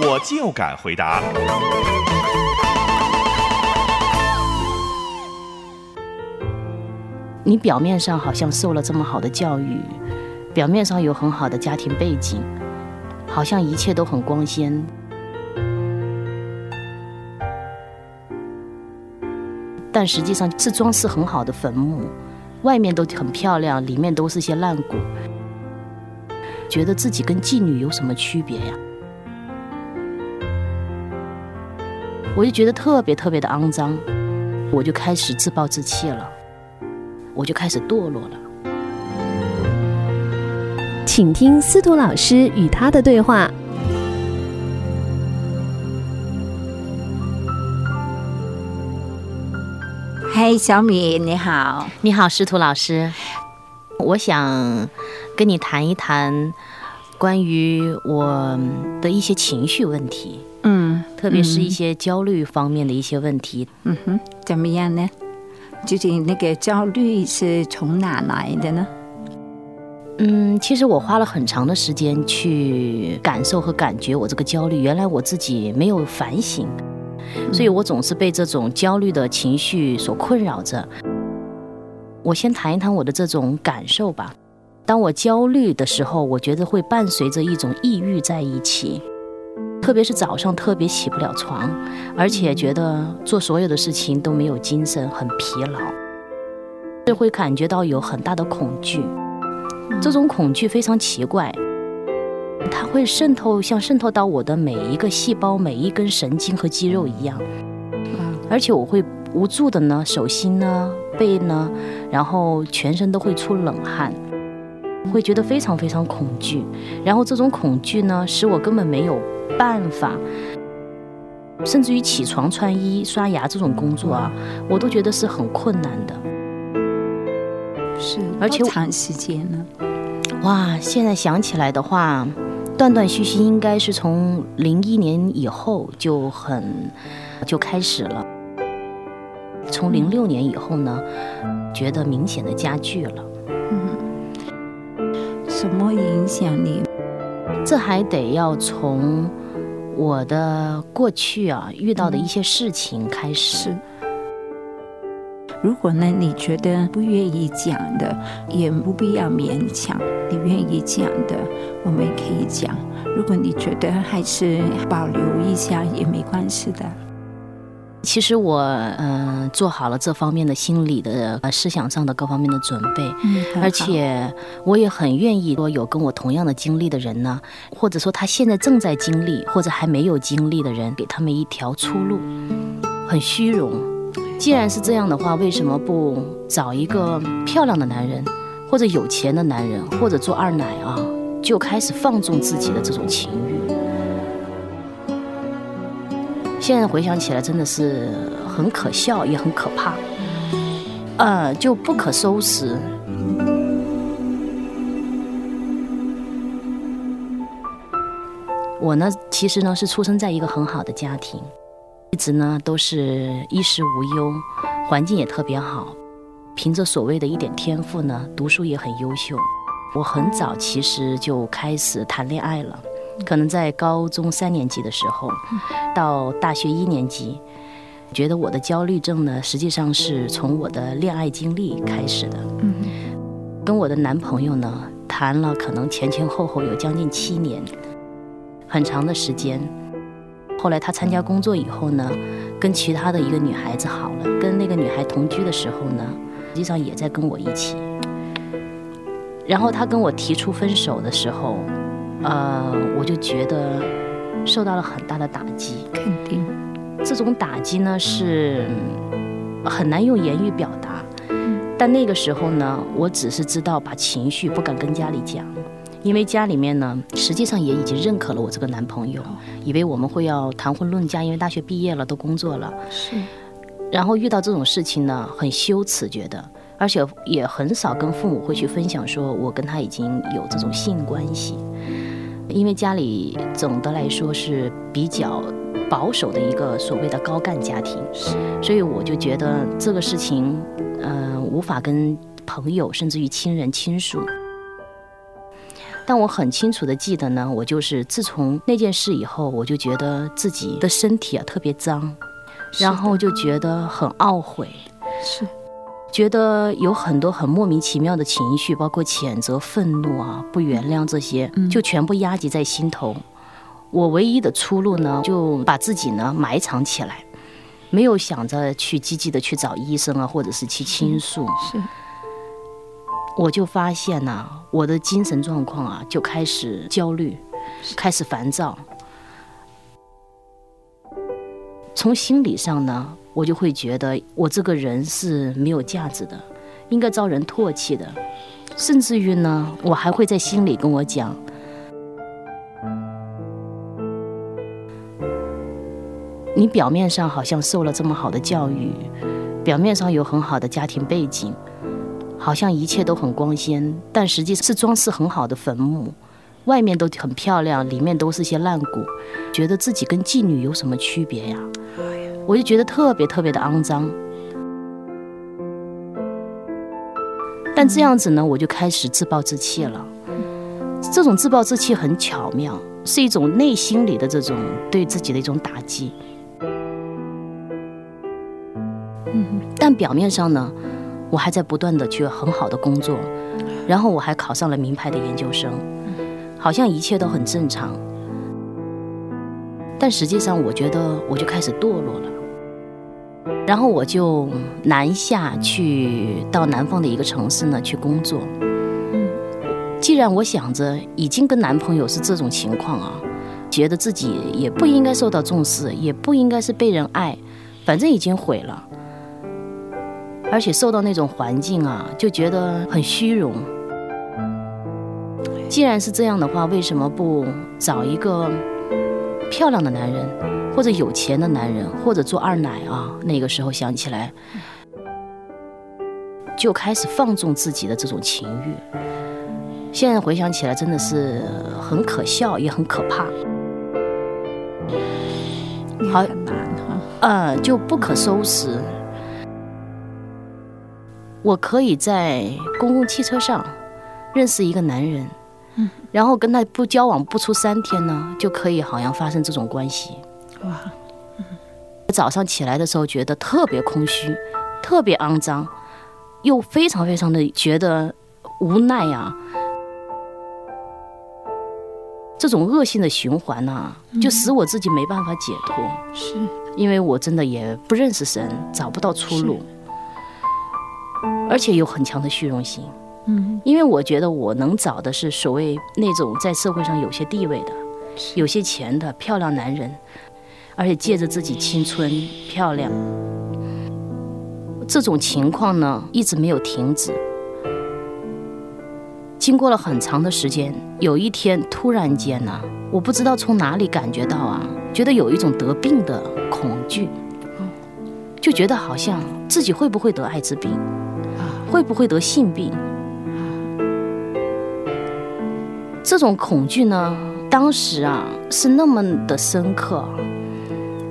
我就敢回答。你表面上好像受了这么好的教育，表面上有很好的家庭背景，好像一切都很光鲜，但实际上是装饰很好的坟墓，外面都很漂亮，里面都是些烂骨，觉得自己跟妓女有什么区别呀？我就觉得特别特别的肮脏，我就开始自暴自弃了。我就开始堕落了。请听司徒老师与他的对话。嗨，小米，你好，你好，司徒老师。我想跟你谈一谈关于我的一些情绪问题，嗯，特别是一些焦虑方面的一些问题。嗯哼，怎么样呢？究竟那个焦虑是从哪来的呢？嗯，其实我花了很长的时间去感受和感觉我这个焦虑，原来我自己没有反省，所以我总是被这种焦虑的情绪所困扰着。我先谈一谈我的这种感受吧。当我焦虑的时候，我觉得会伴随着一种抑郁在一起。特别是早上特别起不了床，而且觉得做所有的事情都没有精神，很疲劳，就会感觉到有很大的恐惧。这种恐惧非常奇怪，它会渗透，像渗透到我的每一个细胞、每一根神经和肌肉一样。而且我会无助的呢，手心呢、背呢，然后全身都会出冷汗，会觉得非常非常恐惧。然后这种恐惧呢，使我根本没有。办法，甚至于起床、穿衣、刷牙这种工作啊，我都觉得是很困难的。是，而且长时间呢？哇，现在想起来的话，断断续续应该是从零一年以后就很就开始了。从零六年以后呢，觉得明显的加剧了。嗯，什么影响你？这还得要从。我的过去啊，遇到的一些事情开始。如果呢，你觉得不愿意讲的，也不必要勉强。你愿意讲的，我们可以讲。如果你觉得还是保留一下，也没关系的。其实我嗯做好了这方面的心理的呃思想上的各方面的准备，嗯，而且我也很愿意说有跟我同样的经历的人呢，或者说他现在正在经历或者还没有经历的人，给他们一条出路。很虚荣，既然是这样的话，为什么不找一个漂亮的男人，或者有钱的男人，或者做二奶啊，就开始放纵自己的这种情欲？现在回想起来，真的是很可笑，也很可怕，呃，就不可收拾。我呢，其实呢是出生在一个很好的家庭，一直呢都是衣食无忧，环境也特别好。凭着所谓的一点天赋呢，读书也很优秀。我很早其实就开始谈恋爱了。可能在高中三年级的时候，到大学一年级，觉得我的焦虑症呢，实际上是从我的恋爱经历开始的。嗯，跟我的男朋友呢谈了，可能前前后后有将近七年，很长的时间。后来他参加工作以后呢，跟其他的一个女孩子好了，跟那个女孩同居的时候呢，实际上也在跟我一起。然后他跟我提出分手的时候。呃，我就觉得受到了很大的打击。肯定，这种打击呢是很难用言语表达。但那个时候呢，我只是知道把情绪不敢跟家里讲，因为家里面呢，实际上也已经认可了我这个男朋友，以为我们会要谈婚论嫁，因为大学毕业了，都工作了。是，然后遇到这种事情呢，很羞耻，觉得，而且也很少跟父母会去分享，说我跟他已经有这种性关系，因为家里总的来说是比较保守的一个所谓的高干家庭，所以我就觉得这个事情，嗯，无法跟朋友甚至于亲人倾诉。但我很清楚的记得呢，我就是自从那件事以后，我就觉得自己的身体啊特别脏，然后就觉得很懊悔，是，觉得有很多很莫名其妙的情绪，包括谴责、愤怒啊、不原谅这些，就全部压积在心头。我唯一的出路呢，就把自己呢埋藏起来，没有想着去积极的去找医生啊，或者是去倾诉。是。我就发现呐，我的精神状况啊就开始焦虑，开始烦躁。从心理上呢，我就会觉得我这个人是没有价值的，应该遭人唾弃的，甚至于呢，我还会在心里跟我讲：你表面上好像受了这么好的教育，表面上有很好的家庭背景。好像一切都很光鲜，但实际是装饰很好的坟墓，外面都很漂亮，里面都是些烂骨，觉得自己跟妓女有什么区别呀？我就觉得特别特别的肮脏。但这样子呢，我就开始自暴自弃了。这种自暴自弃很巧妙，是一种内心里的这种对自己的一种打击。但表面上呢？我还在不断的去很好的工作，然后我还考上了名牌的研究生，好像一切都很正常。但实际上，我觉得我就开始堕落了。然后我就南下去到南方的一个城市呢去工作。嗯既然我想着已经跟男朋友是这种情况啊，觉得自己也不应该受到重视，也不应该是被人爱，反正已经毁了。而且受到那种环境啊，就觉得很虚荣。既然是这样的话，为什么不找一个漂亮的男人，或者有钱的男人，或者做二奶啊？那个时候想起来，就开始放纵自己的这种情欲。现在回想起来，真的是很可笑，也很可怕。好难哈，嗯，就不可收拾。我可以在公共汽车上认识一个男人，嗯，然后跟他不交往不出三天呢，就可以好像发生这种关系。哇，早上起来的时候觉得特别空虚，特别肮脏，又非常非常的觉得无奈呀。这种恶性的循环呐，就使我自己没办法解脱。是，因为我真的也不认识神，找不到出路。而且有很强的虚荣心，嗯，因为我觉得我能找的是所谓那种在社会上有些地位的、有些钱的漂亮男人，而且借着自己青春漂亮，这种情况呢一直没有停止。经过了很长的时间，有一天突然间呢，我不知道从哪里感觉到啊，觉得有一种得病的恐惧，就觉得好像自己会不会得艾滋病。会不会得性病？这种恐惧呢，当时啊是那么的深刻，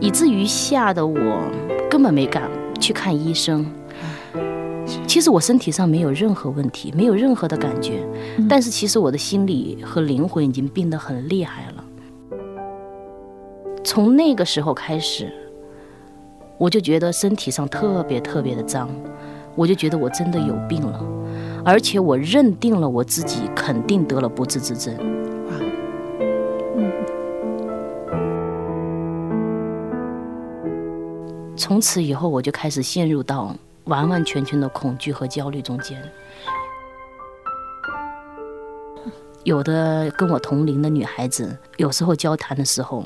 以至于吓得我根本没敢去看医生。其实我身体上没有任何问题，没有任何的感觉，但是其实我的心理和灵魂已经病得很厉害了。从那个时候开始，我就觉得身体上特别特别的脏。我就觉得我真的有病了，而且我认定了我自己肯定得了不治之症。从此以后我就开始陷入到完完全全的恐惧和焦虑中间。有的跟我同龄的女孩子，有时候交谈的时候，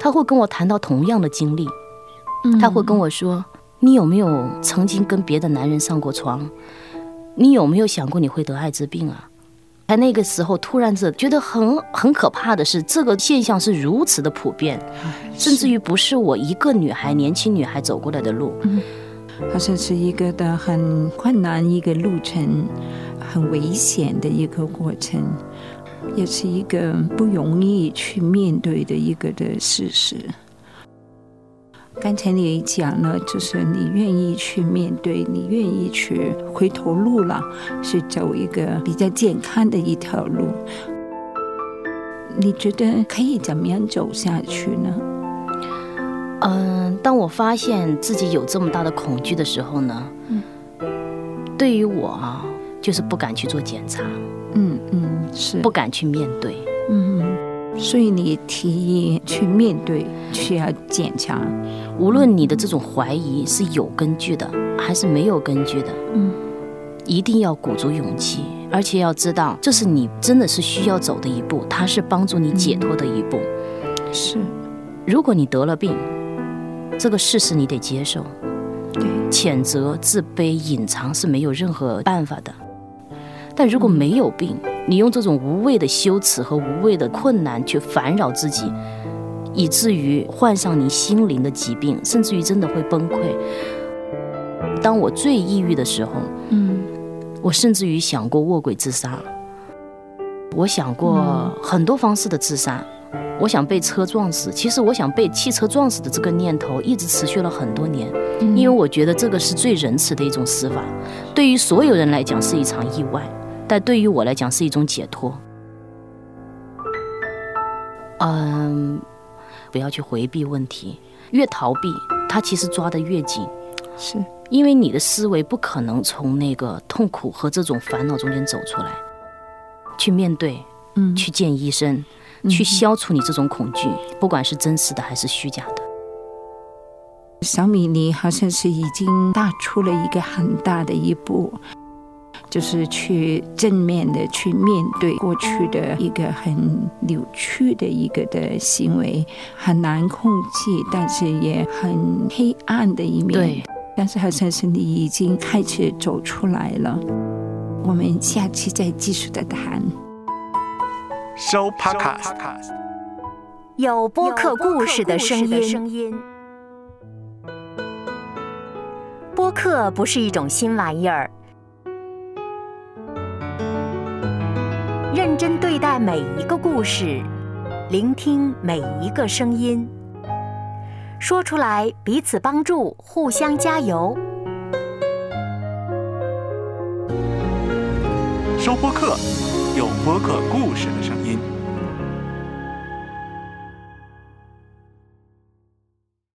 她会跟我谈到同样的经历，她会跟我说。你有没有曾经跟别的男人上过床？你有没有想过你会得艾滋病啊？在那个时候，突然是觉得很很可怕的是，这个现象是如此的普遍，甚至于不是我一个女孩、年轻女孩走过来的路。好像是一个的很困难一个路程，很危险的一个过程，也是一个不容易去面对的一个的事实。刚才你讲了，就是你愿意去面对，你愿意去回头路了，是走一个比较健康的一条路。你觉得可以怎么样走下去呢？嗯，当我发现自己有这么大的恐惧的时候呢，对于我啊，就是不敢去做检查，嗯嗯，是不敢去面对。嗯，所以你提议去面对，去要坚强。无论你的这种怀疑是有根据的，还是没有根据的，嗯，一定要鼓足勇气，而且要知道，这是你真的是需要走的一步，它是帮助你解脱的一步。是，如果你得了病，这个事实你得接受，对，谴责、自卑、隐藏是没有任何办法的。但如果没有病，你用这种无谓的羞耻和无谓的困难去烦扰自己。以至于患上你心灵的疾病，甚至于真的会崩溃。当我最抑郁的时候，嗯，我甚至于想过卧轨自杀，我想过很多方式的自杀，我想被车撞死。其实我想被汽车撞死的这个念头一直持续了很多年，因为我觉得这个是最仁慈的一种死法，对于所有人来讲是一场意外，但对于我来讲是一种解脱。嗯。不要去回避问题，越逃避，他其实抓得越紧。是因为你的思维不可能从那个痛苦和这种烦恼中间走出来，去面对，嗯，去见医生，去消除你这种恐惧，不管是真实的还是虚假的。小米，你好像是已经踏出了一个很大的一步。就是去正面的去面对过去的一个很扭曲的一个的行为，很难控制，但是也很黑暗的一面。对，但是好像是你已经开始走出来了。我们下期再继续的谈。收 Podcast，有播客故事的声音。播客不是一种新玩意儿。认真对待每一个故事，聆听每一个声音，说出来彼此帮助，互相加油。收播客，有播客故事的声音。